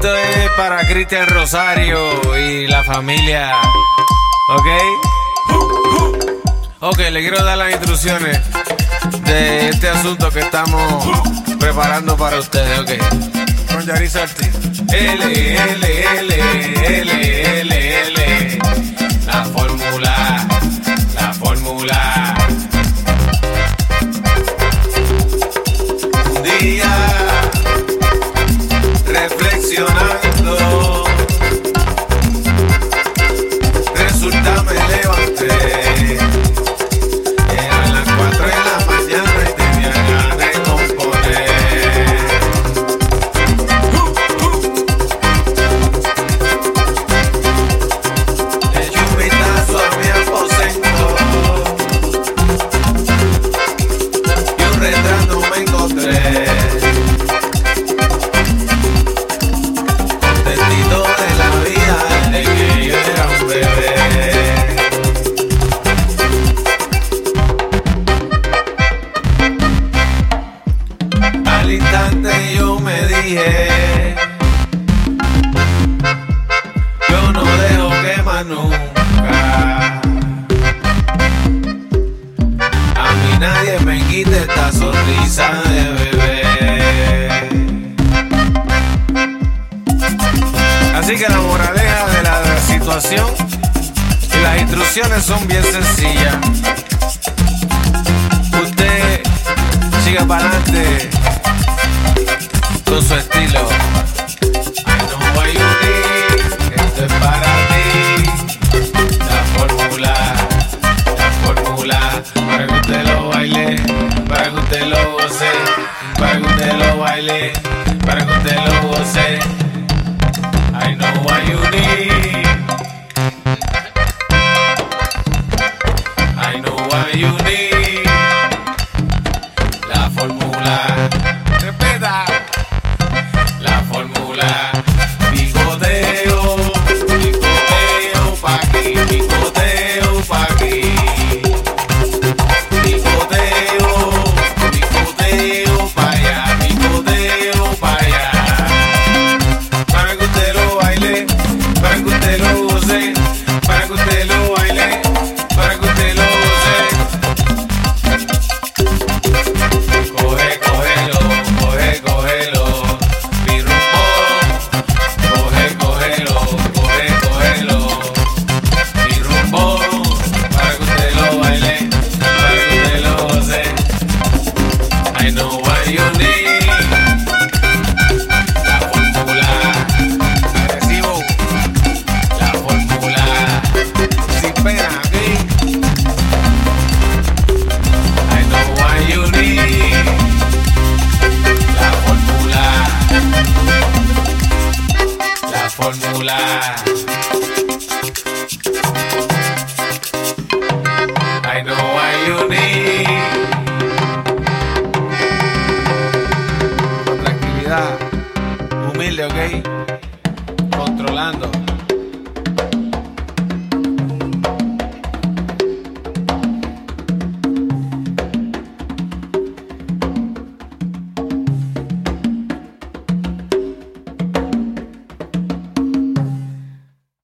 Esto es para Cristian Rosario y la familia. ¿Ok? Ok, le quiero dar las instrucciones de este asunto que estamos preparando para ustedes. Ok. Con Yarisa Ortiz. L, L, L, L, L, L. La fórmula. al instante yo me dije, yo no dejo que nunca. A mí nadie me quite esta sonrisa de bebé. Así que la moraleja de la, situación y las instrucciones son bien sencillas. Usted siga para adelante fórmula. I know what you need. Tranquilidad, humilde, ok. Controlando.